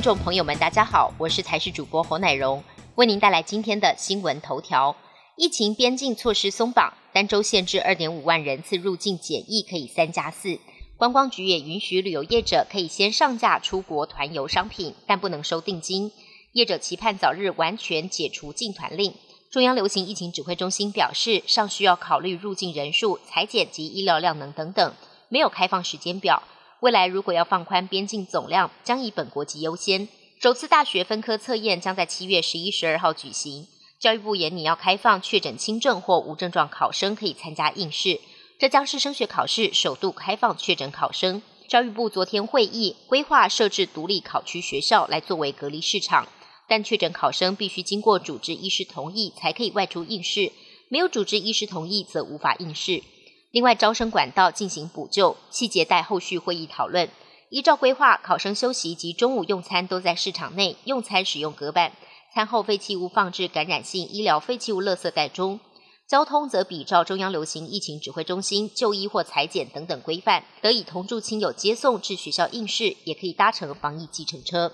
听众朋友们，大家好，我是台视主播侯乃荣，为您带来今天的新闻头条。疫情边境措施松绑，单周限制二点五万人次入境检疫可以三加四。观光局也允许旅游业者可以先上架出国团游商品，但不能收定金。业者期盼早日完全解除禁团令。中央流行疫情指挥中心表示，尚需要考虑入境人数、裁剪及医疗量能等等，没有开放时间表。未来如果要放宽边境总量，将以本国籍优先。首次大学分科测验将在七月十一、十二号举行。教育部也拟要开放确诊轻症或无症状考生可以参加应试。这将是升学考试首度开放确诊考生。教育部昨天会议规划设置独立考区学校来作为隔离市场，但确诊考生必须经过主治医师同意才可以外出应试，没有主治医师同意则无法应试。另外，招生管道进行补救，细节待后续会议讨论。依照规划，考生休息及中午用餐都在市场内用餐，使用隔板，餐后废弃物放置感染性医疗废弃物垃圾袋中。交通则比照中央流行疫情指挥中心就医或裁剪等等规范，得以同住亲友接送至学校应试，也可以搭乘防疫计程车。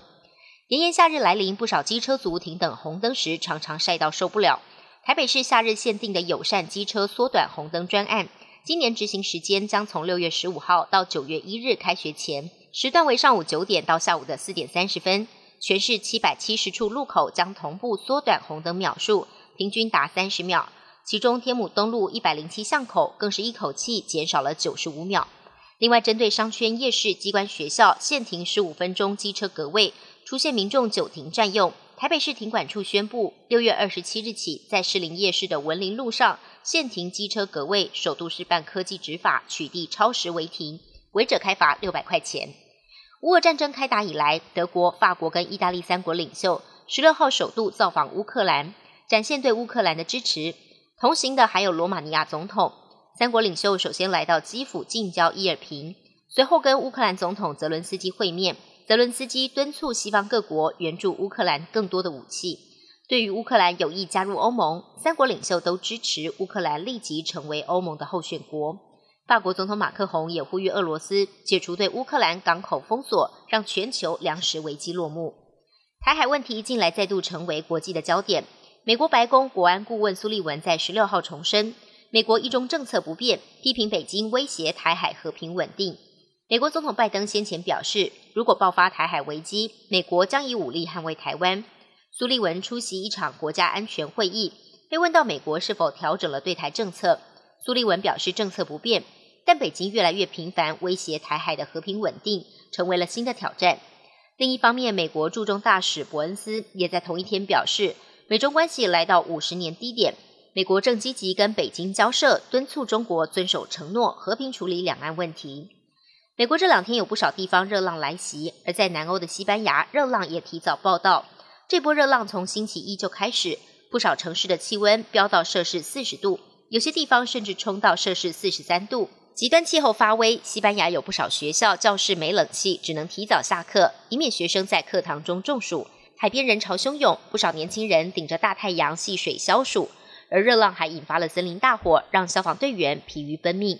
炎炎夏日来临，不少机车族停等红灯时常常晒到受不了。台北市夏日限定的友善机车缩短红灯专案，今年执行时间将从六月十五号到九月一日开学前，时段为上午九点到下午的四点三十分，全市七百七十处路口将同步缩短红灯秒数，平均达三十秒。其中天母东路一百零七巷口更是一口气减少了九十五秒。另外，针对商圈、夜市、机关、学校限停十五分钟机车格位，出现民众久停占用，台北市停管处宣布，六月二十七日起，在士林夜市的文林路上限停机车格位，首度示范科技执法，取缔超时违停，违者开罚六百块钱。乌俄战争开打以来，德国、法国跟意大利三国领袖十六号首度造访乌克兰，展现对乌克兰的支持。同行的还有罗马尼亚总统。三国领袖首先来到基辅近郊伊尔平，随后跟乌克兰总统泽伦斯基会面。泽伦斯基敦促西方各国援助乌克兰更多的武器。对于乌克兰有意加入欧盟，三国领袖都支持乌克兰立即成为欧盟的候选国。法国总统马克宏也呼吁俄罗斯解除对乌克兰港口封锁，让全球粮食危机落幕。台海问题近来再度成为国际的焦点。美国白宫国安顾问苏利文在十六号重申，美国一中政策不变，批评北京威胁台海和平稳定。美国总统拜登先前表示，如果爆发台海危机，美国将以武力捍卫台湾。苏利文出席一场国家安全会议，被问到美国是否调整了对台政策，苏利文表示政策不变，但北京越来越频繁威胁台海的和平稳定，成为了新的挑战。另一方面，美国驻中大使伯恩斯也在同一天表示。美中关系来到五十年低点，美国正积极跟北京交涉，敦促中国遵守承诺，和平处理两岸问题。美国这两天有不少地方热浪来袭，而在南欧的西班牙，热浪也提早报道。这波热浪从星期一就开始，不少城市的气温飙到摄氏四十度，有些地方甚至冲到摄氏四十三度。极端气候发威，西班牙有不少学校教室没冷气，只能提早下课，以免学生在课堂中中暑。海边人潮汹涌，不少年轻人顶着大太阳戏水消暑，而热浪还引发了森林大火，让消防队员疲于奔命。